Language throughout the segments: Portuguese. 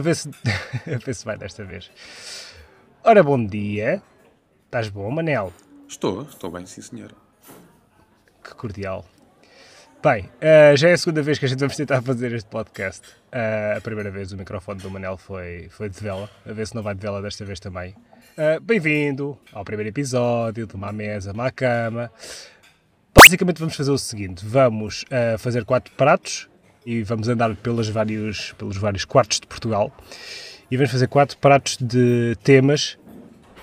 a ver se, a ver se vai desta vez. Ora, bom dia. Estás bom, Manel? Estou, estou bem, sim senhor. Que cordial. Bem, uh, já é a segunda vez que a gente vamos tentar fazer este podcast. Uh, a primeira vez o microfone do Manel foi, foi de vela, a ver se não vai de vela desta vez também. Uh, Bem-vindo ao primeiro episódio de Uma Mesa, Uma Cama. Basicamente vamos fazer o seguinte, vamos fazer quatro pratos e vamos andar pelos vários, pelos vários quartos de Portugal e vamos fazer quatro pratos de temas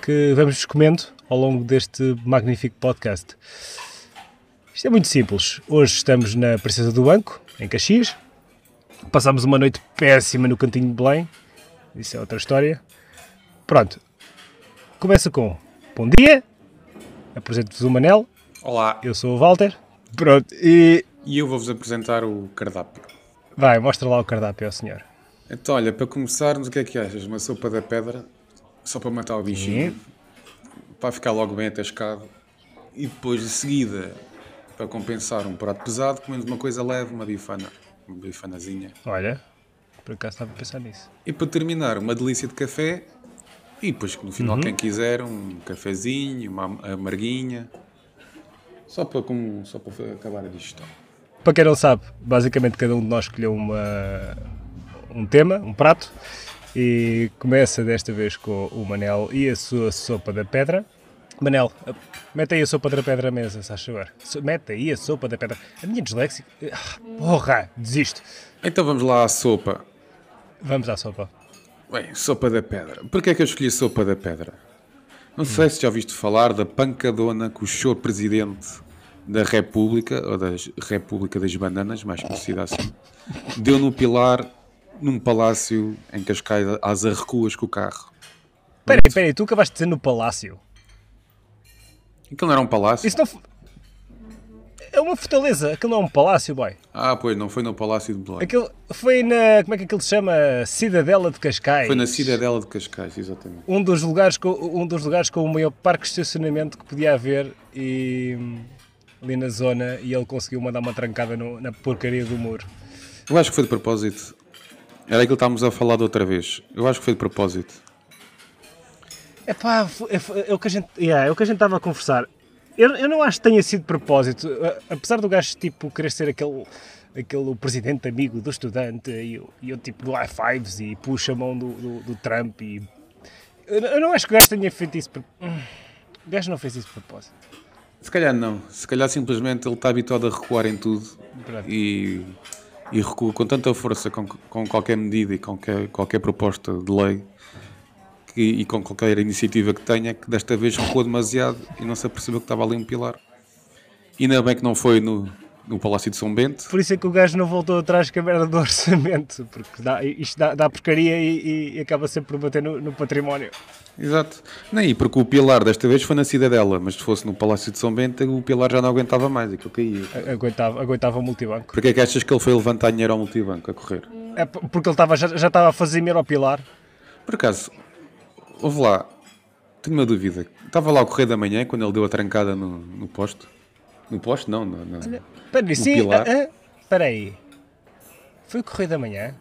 que vamos comendo ao longo deste magnífico podcast. Isto é muito simples. Hoje estamos na Princesa do Banco, em Caxias. Passámos uma noite péssima no cantinho de Belém. Isso é outra história. Pronto. Começa com Bom dia. Apresento-vos o Manel. Olá. Eu sou o Walter. Pronto. E... E eu vou-vos apresentar o cardápio. Vai, mostra lá o cardápio ao senhor. Então, olha, para começarmos, o que é que achas? Uma sopa da pedra, só para matar o bichinho, Sim. para ficar logo bem atascado. E depois, de seguida, para compensar um prato pesado, comendo uma coisa leve, uma bifana. Uma bifanazinha. Olha, por acaso estava a pensar nisso. E para terminar, uma delícia de café. E depois, no final, uhum. quem quiser, um cafezinho, uma amarguinha. Só para, como, só para acabar a digestão. Para quem não sabe, basicamente cada um de nós escolheu uma, um tema, um prato. E começa desta vez com o Manel e a sua sopa da pedra. Manel, mete aí a sopa da pedra à mesa, se achas Mete aí a sopa da pedra. A minha dislexia. Ah, porra, desisto. Então vamos lá à sopa. Vamos à sopa. Bem, sopa da pedra. Porquê é que eu escolhi a sopa da pedra? Não sei hum. se já ouviste falar da pancadona que o senhor presidente da República, ou da República das Bananas, mais conhecida assim, deu no pilar num palácio em Cascais às arrecuas com o carro. Peraí, peraí, tu acabaste de dizer no palácio? Aquilo não era um palácio? Isso não É uma fortaleza, aquilo não é um palácio, boy. Ah, pois, não foi no Palácio de Belém. Aquilo foi na, como é que aquilo se chama? Cidadela de Cascais. Foi na Cidadela de Cascais, exatamente. Um dos lugares com, um dos lugares com o maior parque de estacionamento que podia haver e, ali na zona e ele conseguiu mandar uma trancada no, na porcaria do muro. Eu acho que foi de propósito. Era aquilo que estávamos a falar de outra vez. Eu acho que foi de propósito. É pá, é, é, o que a gente yeah, é o que a gente estava a conversar. Eu, eu não acho que tenha sido de propósito, apesar do gajo tipo querer ser aquele aquele presidente amigo do estudante e, e o tipo do high fives e puxa a mão do, do, do Trump e eu, eu, não acho que o gajo tenha feito isso. Hum, o gajo não fez isso de propósito. Se calhar não. Se calhar simplesmente ele está habituado a recuar em tudo e, e recua com tanta força com, com qualquer medida e com qualquer, qualquer proposta de lei e, e com qualquer iniciativa que tenha, que desta vez recuou demasiado e não se apercebeu que estava ali um pilar. E ainda bem que não foi no, no Palácio de São Bento. Por isso é que o gajo não voltou atrás com a merda do orçamento, porque dá, isto dá, dá porcaria e, e, acaba sempre por bater no, no, património. Exato. Nem porque o pilar desta vez foi na cidadela, mas se fosse no Palácio de São Bento, o pilar já não aguentava mais, aquilo caía. Aguentava, aguentava o multibanco. Porquê é que achas que ele foi levantar dinheiro ao multibanco a correr? É porque ele estava, já, já estava a fazer dinheiro ao pilar. Por acaso, Ouve lá, tenho uma dúvida. Estava lá o Correio da Manhã quando ele deu a trancada no, no posto? No posto? Não, no, no, Espera aí, sim, pilar. Uh, uh, espera aí. Foi o Correio da Manhã?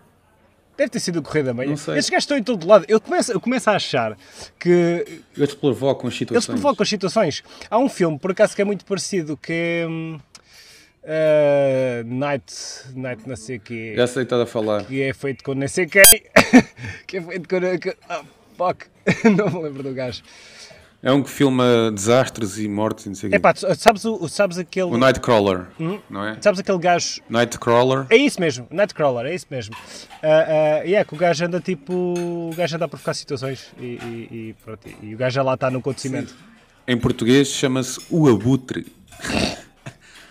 Deve ter sido o Correio da Manhã. Não sei. Estes gajos estão em todo lado. Eu começo, eu começo a achar que. Eles provocam as situações. Eles provocam as situações. Há um filme, por acaso, que é muito parecido, que. Uh, Night, Night não sei o quê. Já sei estás a falar. Que é feito com não sei quem. que é feito com. Oh, fuck. não me lembro do gajo. É um que filma desastres e mortes e não sei o quê. Epá, sabes, o, sabes aquele... O Nightcrawler, hum? não é? Sabes aquele gajo... Nightcrawler? É isso mesmo, Nightcrawler, é isso mesmo. Uh, uh, e é que o gajo anda tipo... O gajo anda a provocar situações e, e, e, pronto, e o gajo já lá está no acontecimento. Sim. Em português chama-se O Abutre.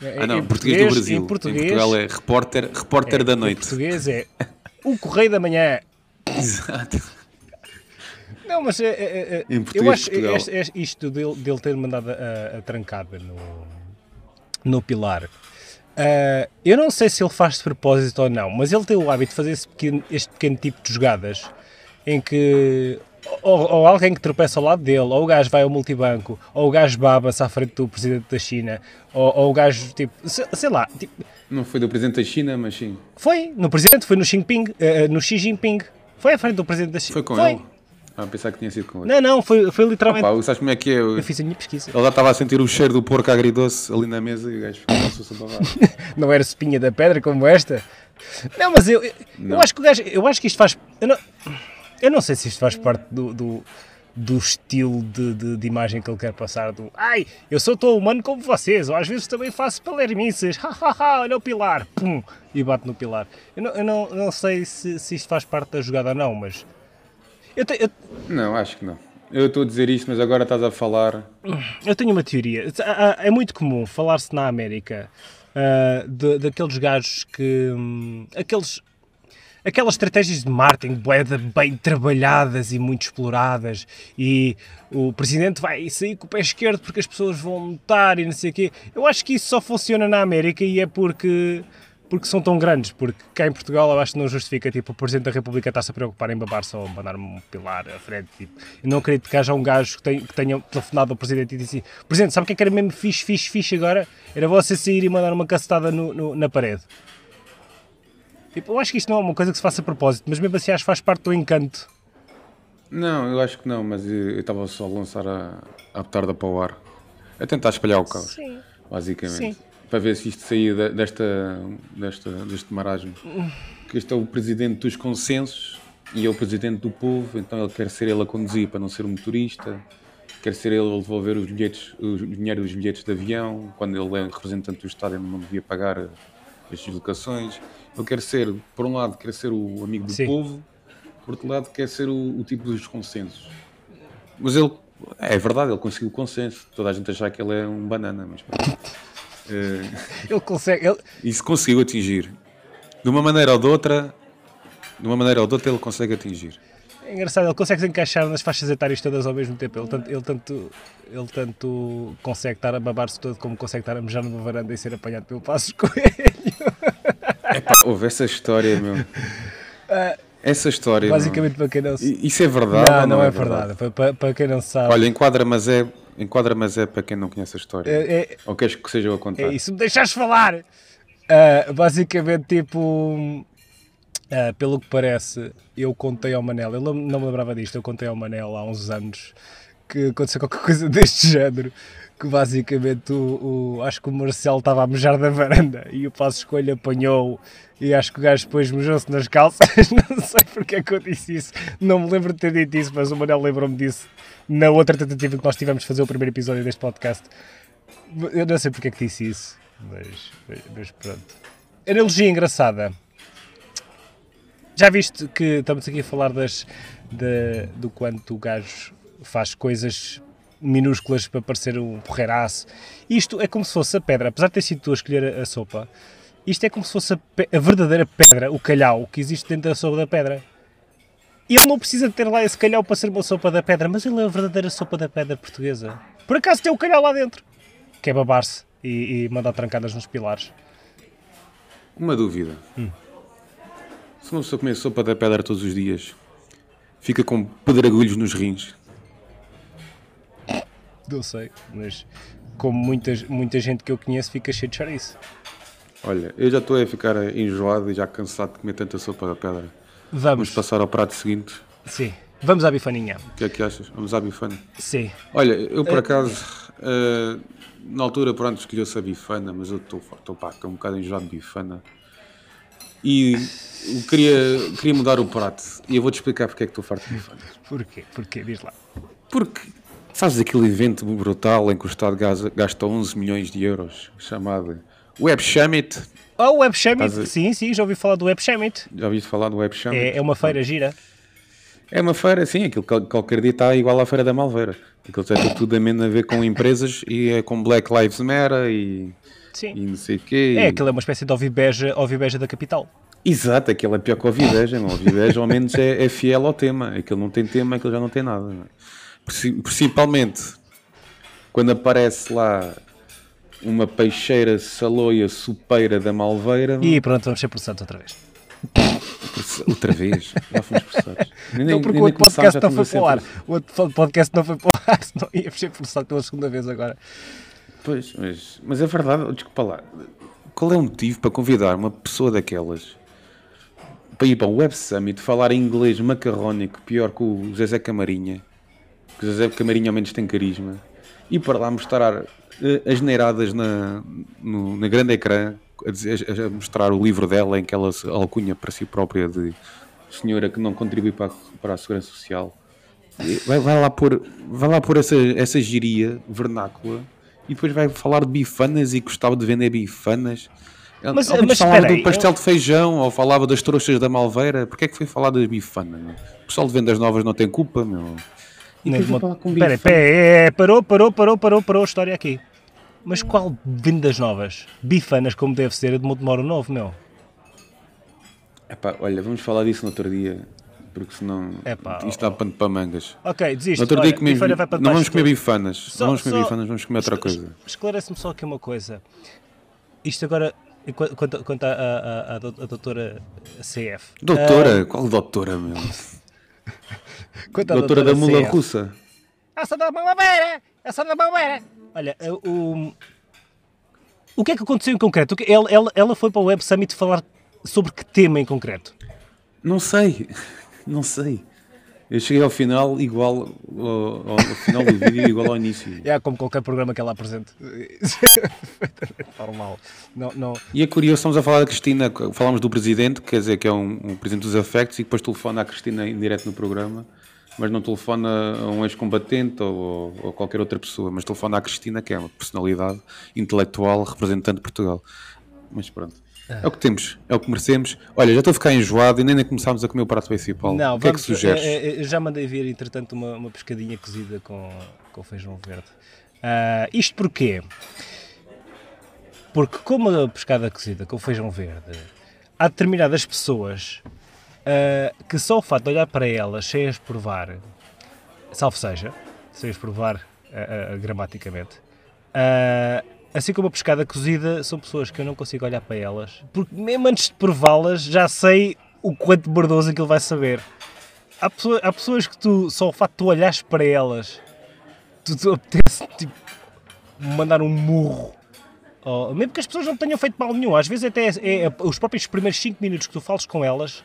É, ah não, em português, português do Brasil. Em, português, em Portugal é repórter, repórter é, da noite. Em português é O Correio da Manhã. Exato. Não, mas é, é, é eu acho este, isto dele, dele ter mandado a, a trancada no, no pilar. Uh, eu não sei se ele faz de propósito ou não, mas ele tem o hábito de fazer pequeno, este pequeno tipo de jogadas em que ou, ou, alguém que tropeça ao lado dele, ou o gajo vai ao multibanco, ou o gajo baba-se à frente do presidente da China, ou, ou o gajo, tipo, sei, sei lá. Tipo, não foi do presidente da China, mas sim. Foi, no presidente, foi no Xi Jinping, uh, no Xi Jinping. Foi à frente do presidente da China. Foi com ele? Ah, pensar que tinha sido com ele. Não, não, foi, foi literalmente. Opa, sabes como é que é? Eu fiz a minha pesquisa. Ele já estava a sentir o cheiro do porco agridoce ali na mesa e o gajo ficou Não era espinha da pedra como esta? Não, mas eu, eu, Não. eu acho que o gajo, eu acho que isto faz. Eu não, eu não sei se isto faz parte do, do, do estilo de, de, de imagem que ele quer passar. Do ai, eu sou tão humano como vocês, ou às vezes também faço palermices, hahaha, olha o pilar, pum, e bate no pilar. Eu não, eu não, não sei se, se isto faz parte da jogada ou não, mas. Eu, te, eu, Não, acho que não. Eu estou a dizer isto, mas agora estás a falar. Eu tenho uma teoria. Ah, ah, É muito comum falar-se na América ah, de- daqueles gajos que. hum, aqueles. Aquelas estratégias de marketing bem trabalhadas e muito exploradas e o presidente vai sair com o pé esquerdo porque as pessoas vão notar e não sei o quê. Eu acho que isso só funciona na América e é porque, porque são tão grandes, porque cá em Portugal eu acho que não justifica, tipo, o Presidente da República está-se a preocupar em babar só, mandar um pilar à frente, tipo, eu não acredito que haja um gajo que, tem, que tenha telefonado ao Presidente e disse Presidente, sabe o que é que era mesmo fixe, fixe, fixe agora? Era você sair e mandar uma cacetada no, no- na parede. Tipo, eu acho que isto não é uma coisa que se faça a propósito, mas mesmo assim acho que faz parte do encanto. Não, eu acho que não, mas eu eu estava só a lançar a, a petarda para o ar. A tentar espalhar o caos, Sim. basicamente. Sim. Para ver se isto saía de- desta, desta, deste marasmo. Que este é o presidente dos consensos e é o presidente do povo, então ele quer ser ele a conduzir para não ser um motorista. Quer ser ele a devolver os bilhetes, o dinheiro dos bilhetes de avião, quando ele é representante do Estado ele não devia pagar as deslocações. Ele quer ser, por um lado, quer ser o amigo do Sim. povo, por outro lado, quer ser o, o tipo dos consensos. Mas ele, é verdade, ele conseguiu o consenso. Toda a gente achava que ele é um banana, mas pronto. Ele consegue. Ele, isso conseguiu atingir. De uma maneira ou de outra, de uma maneira ou de outra, ele consegue atingir. é engraçado, ele consegue se encaixar nas faixas etárias todas ao mesmo tempo. Ele tanto, ele tanto, ele tanto consegue estar a babar-se todo como consegue estar a mejar numa varanda e ser apanhado pelo Passos Coelho. Epá, houve essa história, meu. Essa história. meu. Basicamente, para quem não. I- Isso é verdade? Não, ou não é verdade. Para, para, para quem não sabe. Olha, enquadra, mas é, enquadra, mas é para quem não conhece a história. é, é, Ou queres que seja eu a contar? É isso, me deixares falar! Ah, basicamente, tipo, ah, pelo que parece, eu contei ao Manel, não não me lembrava disto, eu contei ao Manel há uns anos que aconteceu qualquer coisa deste género. Que basicamente o, o- acho que o Marcelo estava a mejar da varanda e o Passo Escolha apanhou e acho que o gajo depois mejou-se nas calças. Não sei porque é que eu disse isso, não me lembro de ter dito isso, mas o Manel lembrou-me disso na outra tentativa que nós tivemos de fazer o primeiro episódio deste podcast. Eu não sei porque é que disse isso, mas, mas- pronto. Analogia engraçada. Já viste que estamos aqui a falar das, da- do quanto o gajo faz coisas minúsculas para parecer um porreiraço. Isto é como se fosse a pedra, apesar de ter sido tu a escolher a, a sopa, isto é como se fosse a, a verdadeira pedra, o calhau, que existe dentro da sopa da pedra. E ele não precisa de ter lá esse calhau para ser uma sopa da pedra, mas ele é a verdadeira sopa da pedra portuguesa. Por acaso tem o calhau lá dentro, que é babar-se e, e mandar trancadas nos pilares. Uma dúvida. Hum. Se uma pessoa comer sopa da pedra todos os dias, fica com pedregulhos nos rins. Não sei, mas como muitas, muita gente que eu conheço fica cheio de chouriço. Olha, eu já estou a ficar enjoado e já cansado de comer tanta sopa da pedra. Vamos Vamos, passar ao prato seguinte. sim. Vamos à bifaninha. O que é que achas? Vamos à bifana. Sim. Olha, eu por acaso, eh, na altura, pronto, escolheu-se a bifana, mas eu estou um bocado enjoado de bifana. E queria, queria mudar o prato. E eu vou-te explicar porque é que estou farto de bifana. Porquê? Porquê? Diz lá. Porque fazes aquele evento brutal em que o Estado gasta, gasta 11 milhões de euros, chamado Web Summit. Oh, o Web Summit. Estás a- Sim, sim, já ouvi falar do Web Summit. Já ouviste falar do Web Summit? É, é uma feira gira. É uma feira, sim, aquilo que qualquer dia está igual à Feira da Malveira. Aquilo tem tudo a menos a ver com empresas e é com Black Lives Matter e, Sim. e não sei o quê. É, e- aquilo é uma espécie de ovibeja, ovibeja da capital. Exato, aquilo é pior que o Ovideja. O Ovideja ao menos é, é fiel ao tema. Aquilo não tem tema, aquilo já não tem nada. não é? Princi- Principalmente quando aparece lá uma peixeira saloia supeira da Malveira. E pronto, vamos ser processados outra vez. Outra vez, já fomos processados. Nem- Não, porque nem o outro podcast não foi para o ar. O outro podcast não foi para o ar, senão íamos ser processados pela segunda vez agora. Pois, mas, mas é verdade, desculpa lá. Qual é o motivo para convidar uma pessoa daquelas para ir para o Web Summit falar inglês macarrónico pior que o Zezé Camarinha, que o Zezé Camarinha ao menos tem carisma, e para lá mostrar uh, as neiradas na, no, na grande ecrã, a, dizer, a, mostrar o livro dela em que ela se alcunha para si própria de senhora que não contribui para a, para a segurança social. Vai, vai, lá pôr, vai lá pôr essa, essa giria vernácula e depois vai falar de bifanas e gostava de vender bifanas. Mas, mas falava do pastel eu... de feijão ou falava das trouxas da Malveira. Porquê é que foi falar das bifanas? O pessoal de vendas novas não tem culpa, meu. Espera, é, parou, parou, parou, parou, parou a história aqui. Mas qual vendas novas? Bifanas, como deve ser, é de Montemoro Novo, meu. Epá, olha, vamos falar disso no outro dia, porque senão Epá, isto dá pano para mangas. Ok, desiste. No outro dia comemos, não vamos comer bifanas, só, não vamos comer só, bifanas, vamos comer outra coisa. Esclarece-me só aqui uma coisa. Isto agora, quanto, quanto à, à, à, à doutora CF. Doutora? Uh, Qual doutora, meu? Doutora, doutora da mula CF. russa. Essa da mamabeira! Essa da mamabeira! Olha, o... O que é que aconteceu em concreto? Ela, ela, ela foi para o Web Summit falar sobre que tema em concreto? Não sei, não sei. Eu cheguei ao final igual ao, ao final do vídeo igual ao início. É como qualquer programa que ela apresente. normal. Não, não. E é curioso, estamos a falar da Cristina, falamos do presidente, quer dizer que é um, um presidente dos afectos, e depois telefona à Cristina em direto no programa, mas não telefona a um ex-combatente ou, ou, qualquer outra pessoa, mas telefona à Cristina, que é uma personalidade intelectual representante de Portugal. Mas pronto. É o que temos, é o que merecemos. Olha, já estou a ficar enjoado e nem, nem começámos a comer o prato principal. Não, o que vamos, é que sugeres? É, é, já mandei vir, entretanto, uma, uma pescadinha cozida com, com feijão verde. Uh, isto porquê? Porque como a pescada cozida com feijão verde, há determinadas pessoas uh, que só o fato de olhar para elas sem as provar, salvo seja, sem as provar uh, gramaticamente, assim como a pescada cozida, são pessoas que eu não consigo olhar para elas, porque mesmo antes de prová-las já sei o quanto bordoso aquilo vai saber. Há, pessoa, há pessoas que tu, só o facto de tu olhares para elas, tu, tu apetece tipo, mandar um murro. Oh, mesmo que as pessoas não tenham feito mal nenhum, às vezes até é, é os próprios primeiros 5 minutos que tu fales com elas,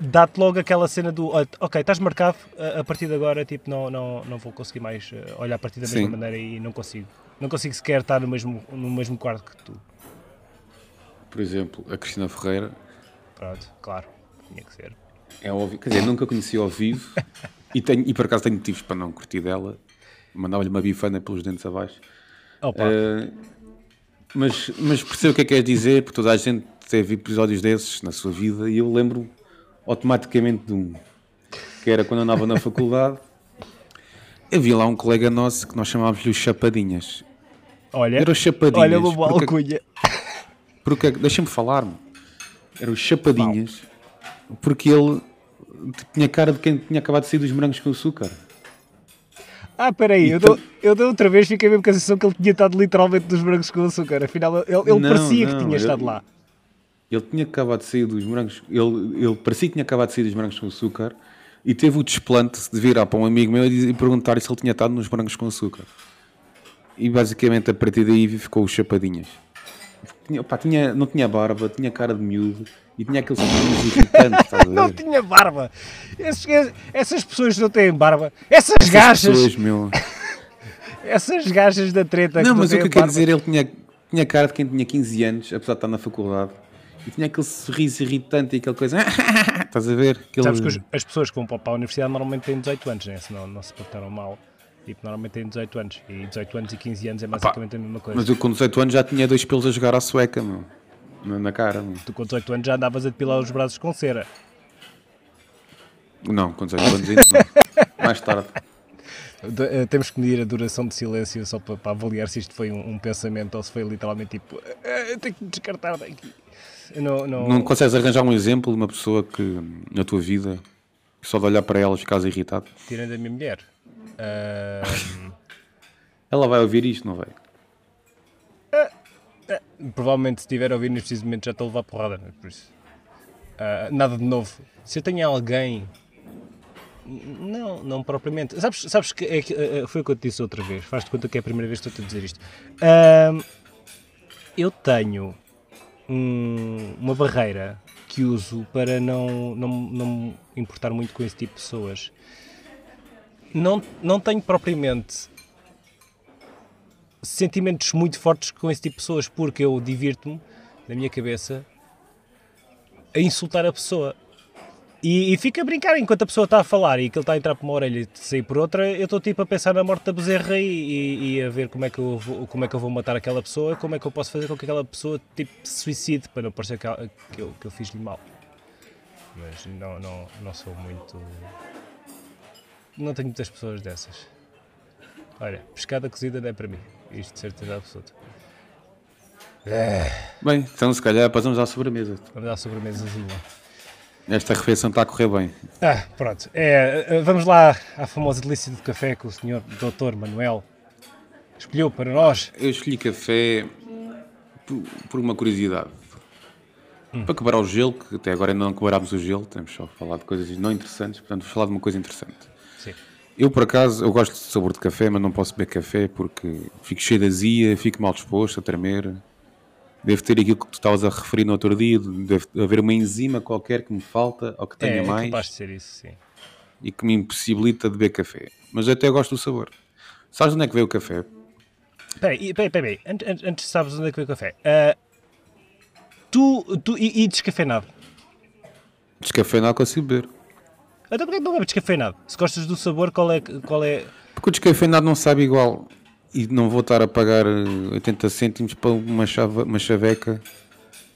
dá-te logo aquela cena do ok, estás marcado, a, a, partir de agora tipo, não, não, não vou conseguir mais eh, olhar para ti da mesma maneira e não consigo. Não consigo sequer estar no mesmo, no mesmo quarto que tu. Por exemplo, a Cristina Ferreira. Pronto, claro, tinha que ser. É óbvio, quer dizer, nunca conheci ao vivo e, tenho, e por acaso tenho motivos para não curtir dela. Mandava-lhe uma bifana pelos dentes abaixo. Uh, mas, mas percebo o que é que queres dizer, porque toda a gente teve episódios desses na sua vida e eu lembro automaticamente de um que era quando andava na faculdade Havia lá um colega nosso que nós chamávamos-lhe os Chapadinhas. Olha, Era os Chapadinhas. Olha uma boa porque, alcunha. Porque, deixa-me falar-me. Era os Chapadinhas. Porque ele tinha cara de quem tinha acabado de sair dos morangos com açúcar. Ah, peraí, eu, dou, eu dou outra vez fiquei mesmo com a sensação que ele tinha estado literalmente nos morangos com açúcar. Afinal, ele, ele não, parecia não, que tinha ele, estado lá. Ele tinha acabado de sair dos morangos. Ele, ele parecia que tinha acabado de sair dos morangos com açúcar e teve o desplante de virar para um amigo meu e perguntar se ele tinha estado nos brancos com açúcar. E basicamente a partir daí ficou os chapadinhas. Tinha, opa, tinha, não tinha barba, tinha cara de miúdo e tinha aquele sorriso irritante. não tinha barba. Esses, essas pessoas não têm barba. Essas, essas gajas. Pessoas, meu. essas gajas da treta. Não, mas o que eu quero dizer, ele tinha, tinha cara de quem tinha 15 anos, apesar de estar na faculdade. E tinha aquele sorriso irritante e aquela coisa. Estás a ver? Aquele... Sabes que as pessoas que vão para a universidade normalmente têm 18 anos, né? senão não se portaram mal. Tipo, normalmente têm 18 anos. E 18 anos e 15 anos é basicamente a mesma coisa. Mas eu com 18 anos já tinha dois pelos a jogar à sueca, meu. Na cara. Meu. Tu com 18 anos já andavas a depilar os braços com cera. Não, com 18 anos ainda não. Mais tarde. Eh, temos que medir a duração de silêncio só para, para avaliar se isto foi um, um, pensamento ou se foi literalmente tipo, uh, tenho que me descartar daqui. Não, não... não consegues arranjar um exemplo de uma pessoa que na tua vida só de olhar para ela ficas irritado? Tirando a minha mulher. Uh... ela vai ouvir isto, não vai? Uh, uh, provavelmente se estiver a ouvir neste momento já estou a levar porrada. Né? Por isso. nada de novo. Se eu tenho alguém. Não, não propriamente. Sabes, sabes que, é foi o que eu te disse outra vez. Faz-te conta que é a primeira vez que estou a dizer isto. eu tenho um, uma barreira que uso para não, não, não me importar muito com esse tipo de pessoas. Não, não tenho propriamente sentimentos muito fortes com esse tipo de pessoas, porque eu divirto-me, na minha cabeça, a insultar a pessoa. E, e fica a brincar enquanto a pessoa está a falar e que ele está a entrar por uma orelha e sair por outra, eu estou tipo a pensar na morte da bezerra e, e, e, a ver como é, que eu vou, como é que eu vou matar aquela pessoa, como é que eu posso fazer com que aquela pessoa tipo, se suicide para não parecer que, que eu, que eu fiz-lhe mal. Mas não, não, não sou muito. Não tenho muitas pessoas dessas. Olha, pescada cozida não é para mim. Isto de certeza absoluta. É. Bem, então se calhar passamos à sobremesa. Vamos à sobremesazinha. Esta refeição está a correr bem. Ah, pronto. É, vamos lá à famosa delícia do café que o senhor Dr. Manuel escolheu para nós. Eu escolhi café por, por uma curiosidade. Hum. Para quebrar o gelo, que até agora ainda não quebrámos o gelo, temos só a falar de coisas não interessantes, portanto, vou falar de uma coisa interessante. Sim. Eu, por acaso, eu gosto de sabor de café, mas não posso beber café porque fico cheio de azia, fico mal disposto, a tremer. Deve ter aquilo que tu estavas a referir no outro dia, deve haver uma enzima qualquer que me falta ou que tenha é, mais. É capaz de ser isso, sim. E que me impossibilita de beber café. Mas até gosto do sabor. Sabes onde é que veio o café? Espera aí, espera aí, antes, antes sabes onde é que veio o café. Uh, tu, tu, e, e descafeinado? Descafeinado consigo beber. Então porquê que não bebes descafeinado? Se gostas do sabor, qual é... Qual é... Porque o descafeinado não sabe igual e não vou estar a pagar 80 eh, cêntimos para uma, chave, uma chaveca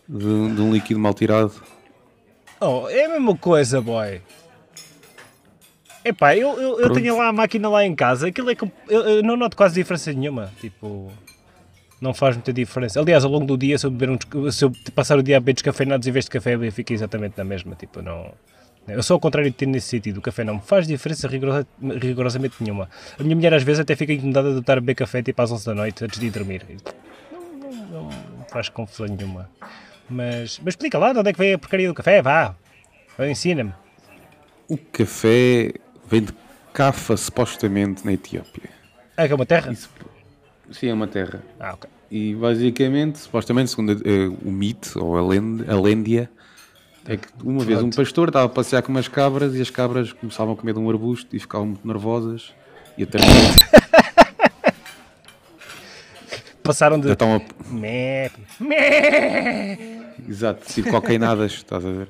de, de, um líquido mal tirado. Oh, é a mesma coisa, boy. Epá, eu, eu, eu tenho lá a máquina lá em casa, aquilo é que eu, eu, não noto quase diferença nenhuma. Tipo, não faz muita diferença. Aliás, ao longo do dia, se eu, beber um, se eu passar o dia a beber descafeinados em vez de café, fica exatamente na mesma. Tipo, não. Eu sou ao contrário de ti nesse sentido. O café não me faz diferença rigorosa, rigorosamente nenhuma. A minha mulher às vezes até fica incomodada de estar a beber café tipo às 11 da noite antes de ir dormir. Não, não, não faz confusão nenhuma. Mas, mas explica lá de onde é que vem a porcaria do café, vá. Ensina-me. O café vem de Cafa, supostamente, na Etiópia. Ah, que é uma terra? Isso, sim, é uma terra. Ah, ok. E basicamente, supostamente, segundo uh, o mito, ou a, lend, a lêndia, é que uma vez um pastor estava a passear com umas cabras e as cabras começavam a comer de um arbusto e ficavam muito nervosas e até passaram de então, a... Mé. Mé. exato, tipo cocainadas, estás a ver?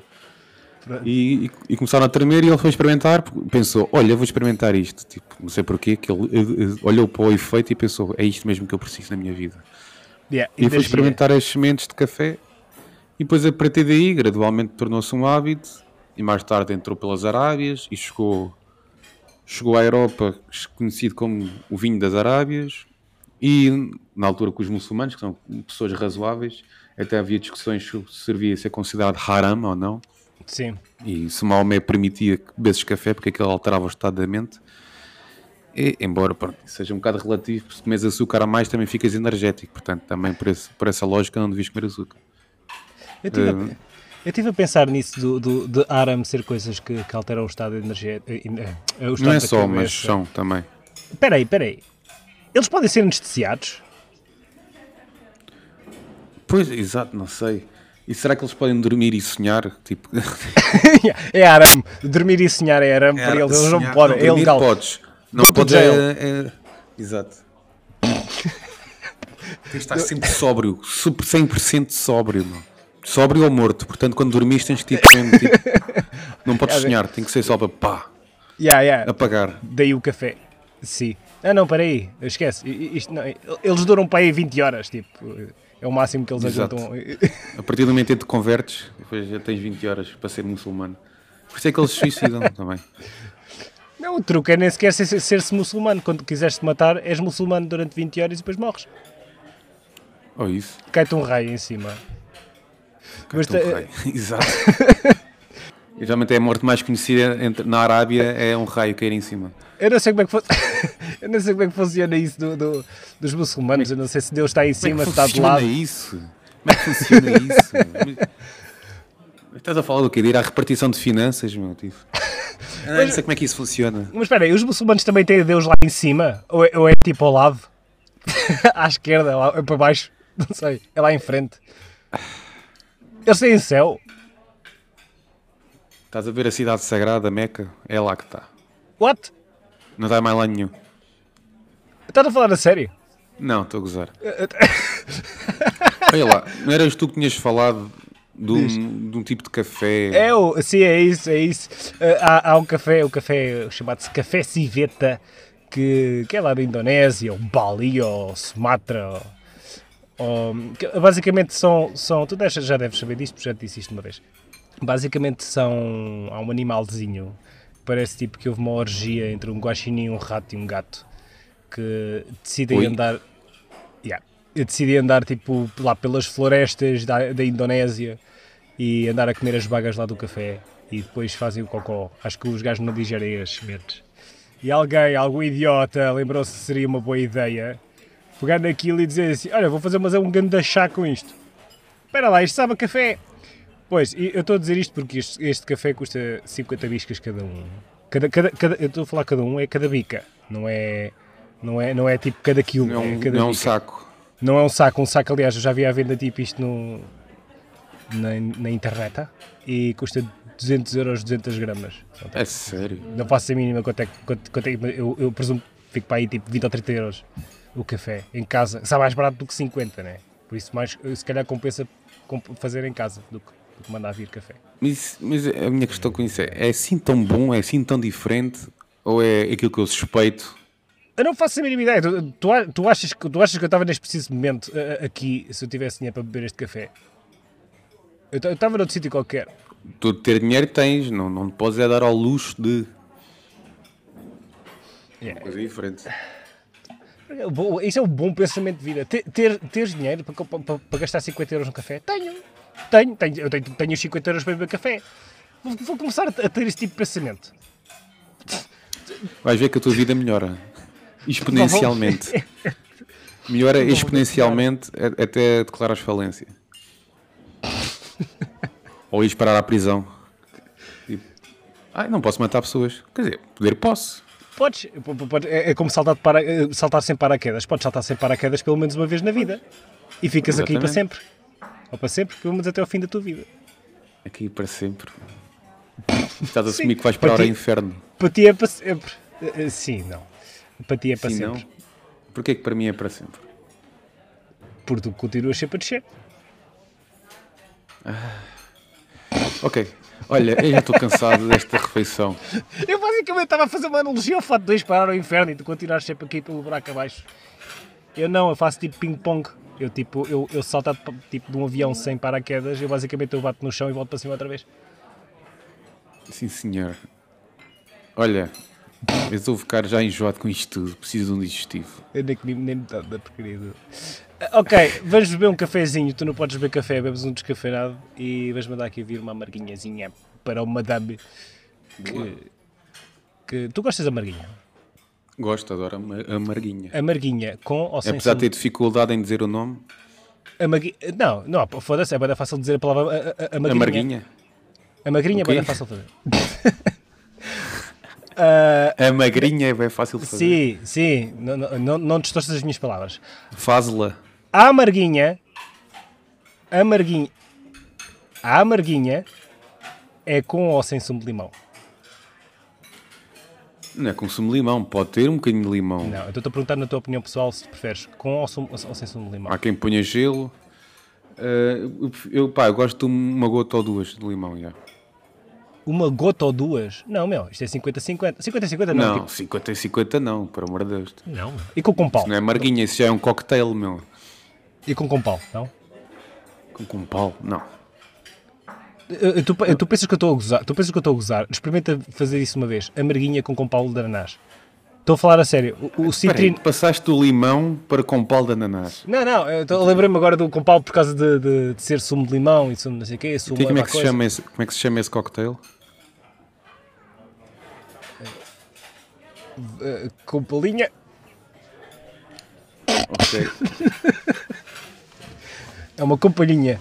E, e, e, começaram a tremer e ele foi experimentar, pensou, olha, vou experimentar isto, tipo, não sei porquê, que ele, ele olhou para o efeito e pensou, é isto mesmo que eu preciso na minha vida. Yeah, e foi experimentar as sementes de café e depois a partir daí, gradualmente tornou-se um hábito e mais tarde entrou pelas Arábias e chegou, chegou à Europa, conhecido como o vinho das Arábias. E na altura com os muçulmanos, que são pessoas razoáveis, até havia discussões se servia a ser considerado haram ou não. Sim. E se Maomé permitia que bebesses café, porque aquilo alterava o estado da mente. E, embora pronto, seja um bocado relativo, se comes açúcar a mais também ficas energético, portanto também por, esse, por essa lógica não devias comer açúcar. Eu tive, uh, a, eu tive a pensar nisso do, do, de ARAM ser coisas que, que alteram o estado energético. Eh, eh, não é só, mas são também. Espera aí, espera aí. Eles podem ser anestesiados? Pois, exato, não sei. E será que eles podem dormir e sonhar? Tipo... é ARAM. Dormir e sonhar é ARAM é, para eles. Eles não podem. Não, é ilegal. podes. Não podes. É, é... Exato. Tens de estar sempre sóbrio. 100% sóbrio, não. Sóbrio ou morto, portanto quando dormiste tens que tipo, mesmo, tipo, não podes sonhar, tem que ser só para pá, yeah, yeah. apagar. Daí o café, sim. Ah não, peraí, esquece, Isto, não, eles duram para aí 20 horas, tipo, é o máximo que eles Exato. aguentam. A partir do momento em que te convertes, depois já tens 20 horas para ser muçulmano. Por isso é que eles se suicidam também. Não, o truque é nem sequer ser-se ser muçulmano. Quando quiseres te matar, és muçulmano durante 20 horas e depois morres. Ou oh, isso. Cai-te um raio em cima. Mas te... Exato. Geralmente é a morte mais conhecida entre, na Arábia é um raio cair em cima. Eu não sei como é que, eu não sei como é que funciona isso do, do, dos muçulmanos. Eu não sei se Deus está em cima, se está de lado. Como é que funciona isso? Como é que funciona isso? Estás a falar do quê? De ir à repartição de finanças, meu tipo. Eu não sei como é que isso funciona. Mas espera aí, os muçulmanos também têm Deus lá em cima? Ou é, ou é tipo ao lado? à esquerda, lá, para baixo? Não sei. É lá em frente. Eles têm céu? Estás a ver a cidade sagrada, Meca? É lá que está. What? Não está mais lá nenhum. Estás a falar a sério? Não, estou a gozar. Olha lá, não eras tu que tinhas falado de um, de um tipo de café? É, o, sim, é isso, é isso. Uh, há, há um café, o um café chamado-se Café Civeta, que, que é lá da Indonésia, ou Bali, ou Sumatra, ou, basicamente são, são, tu já deves saber disto, porque já te disse isto uma vez. Basicamente são, há um animalzinho, parece tipo que houve uma orgia entre um guaxinim, um rato e um gato, que decidem Oi. andar, yeah, decidem andar tipo lá pelas florestas da, da Indonésia e andar a comer as bagas lá do café e depois fazem o cocó. Acho que os gajos não digerem as sementes. E alguém, algum idiota, lembrou-se que seria uma boa ideia pegar naquilo e dizer assim: Olha, vou fazer mas é um grande chá com isto. Espera lá, isto sabe a café. Pois, eu estou a dizer isto porque este, este, café custa 50 biscas cada um. Cada, cada, cada, eu estou a falar cada um, é cada bica. Não é, não é, não é tipo cada quilo. Não, é, cada não é um saco. Não é um saco. Um saco, aliás, eu já vi à venda tipo isto no, na, na internet e custa 200 euros 200 gramas. É sério? Não faço a mínima quanto é que. Quanto, quanto é, eu, eu presumo que fico para aí tipo 20 ou 30 euros o café em casa. Está mais barato do que 50, né? Por isso, mais, se calhar compensa fazer em casa do que, do que mandar vir café. Mas, mas a minha questão com isso é: é assim tão bom, é assim tão diferente? Ou é aquilo que eu suspeito? Eu não faço a mínima ideia. Tu, tu, tu, achas, tu achas que eu estava neste preciso momento aqui se eu tivesse dinheiro para beber este café? Eu estava noutro sítio qualquer. Tu ter dinheiro tens, não, não podes é dar ao luxo de. Yeah. Coisa diferente. Isso é um bom pensamento de vida. Ter, ter, dinheiro para, para, para, gastar 50 euros no café? Tenho. Tenho. tenho eu tenho, tenho 50 euros para beber café. Vou, vou começar a ter esse tipo de pensamento. Vais ver que a tua vida melhora. Exponencialmente. melhora exponencialmente até declarar falência. Ou ir parar à prisão. Tipo, ai, não posso matar pessoas. Quer dizer, poder posso. Podes. É, é como saltar, para, eh, saltar sem paraquedas. Podes saltar sem paraquedas pelo menos uma vez na vida. E ficas Exatamente. aqui para sempre. Ou para sempre, pelo menos até ao fim da tua vida. Aqui para sempre. Estás a assumir que vais para, para o inferno. Para ti é para sempre. Eh, eh, sim, não. Para ti é para Sim, sempre. Não. Porquê que para mim é para sempre? Porque tu continuas sempre a descer. Ah. Ok. Olha, eu já estou cansado desta refeição. Eu basicamente estava a fazer uma analogia ao fato de dois parar ao inferno e tu continuares sempre aqui pelo buraco abaixo. Eu não, eu faço tipo ping-pong. Eu tipo, eu, eu salto tipo de um avião sem paraquedas, eu basicamente eu bato no chão e volto para cima outra vez. Sim, senhor. Olha, eu estou a ficar já enjoado com isto tudo. Preciso de um digestivo. Eu nem comi nem metade da porcaria. Ok, vamos beber um cafezinho. Tu não podes beber café, bebes um descafeinado e vais mandar aqui vir uma amarguinhazinha para o madame. Que, que, tu gostas da amarguinha? Gosto, adoro a amarguinha. Amarguinha, com ou sem Apesar de ter dificuldade em dizer o nome. Amarguinha, não, não, foda-se, é bem fácil dizer a palavra amarguinha. Amarguinha? Amarguinha okay. é bem fácil de fazer. Uh, a magrinha é bem fácil de fazer. Sim, sim, não, não, não distorças as minhas palavras. Faz-la. A amarguinha, a amarguinha, a amarguinha é com ou sem sumo de limão? Não é com sumo de limão, pode ter um bocadinho de limão. Não, eu estou-te a perguntar na tua opinião pessoal se preferes com ou, sumo, ou sem sumo de limão. Há quem ponha gelo. Uh, eu, pá, eu gosto de uma gota ou duas de limão, já. Uma gota ou duas? Não, meu, isto é 50-50. 50-50 não. Não, tipo... 50-50 não, por amor de Deus. Não. E com compal? Isso não é marguinha, isso já é um cocktail, meu. E com compal, não? Com compal? Não. Tu, tu, pensas que eu estou a gozar? Tu pensas que eu estou a gozar? Experimenta fazer isso uma vez. A marguinha com compal de ananás. Estou a falar a sério. O, o citrino... passaste o limão para compal de ananás. Não, não. Lembrei-me agora do compal por causa de, de, de, ser sumo de limão e sumo não sei o quê. Sumo e como, é que se chama esse, como é que se chama esse cocktail? Uh, com palinha. Ok. é uma compalinha.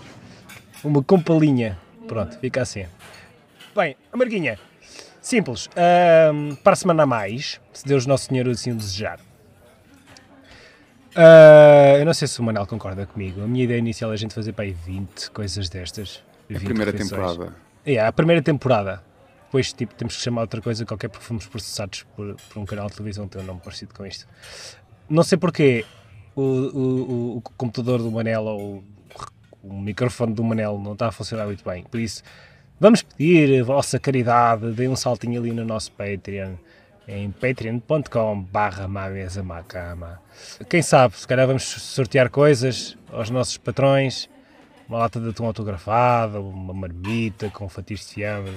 Uma compalinha. Pronto, fica assim. Bem, a Marguinha. Simples. Um, para a semana a mais, se Deus Nosso Senhor assim o desejar. Uh, eu não sei se o Manel concorda comigo. A minha ideia inicial é a gente fazer para aí 20 coisas destas. É a primeira refeições. temporada. É, a primeira temporada. depois tipo, temos que chamar outra coisa qualquer porque fomos processados por, por um canal de televisão que tem um nome parecido com isto. Não sei porquê o, o, o computador do Manel ou o, microfone do Manel não está a funcionar muito bem, por isso vamos pedir a vossa caridade, deem um saltinho ali no nosso Patreon em patreon.com barra. Quem sabe, se calhar vamos sortear coisas aos nossos patrões, uma lata de atum autografada, uma marmita com fatias de fiambre,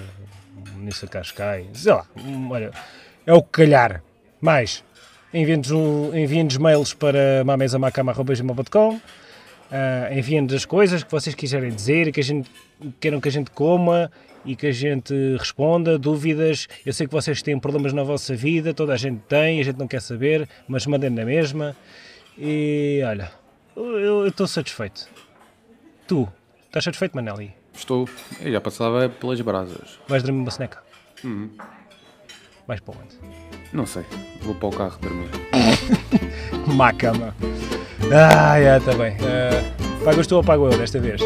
um Nissa Cascai, sei lá, olha, é o que calhar. Mais, enviem-nos enviem mails para mamesamacama.com uh, enviem-nos as coisas que vocês quiserem dizer e que a gente, queiram que a gente coma e que a gente responda, dúvidas. Eu sei que vocês têm problemas na vossa vida, toda a gente tem, a gente não quer saber, mas mandem na mesma. E olha, eu estou satisfeito. Tu, estás satisfeito, Maneli? Estou. Eu já passava pelas brasas. Vais dormir uma seneca? Uhum. Vais para onde? Não sei. Vou para o carro dormir. Má cama. Ah, já, está bem. Uh, pagas tu ou pago eu desta vez?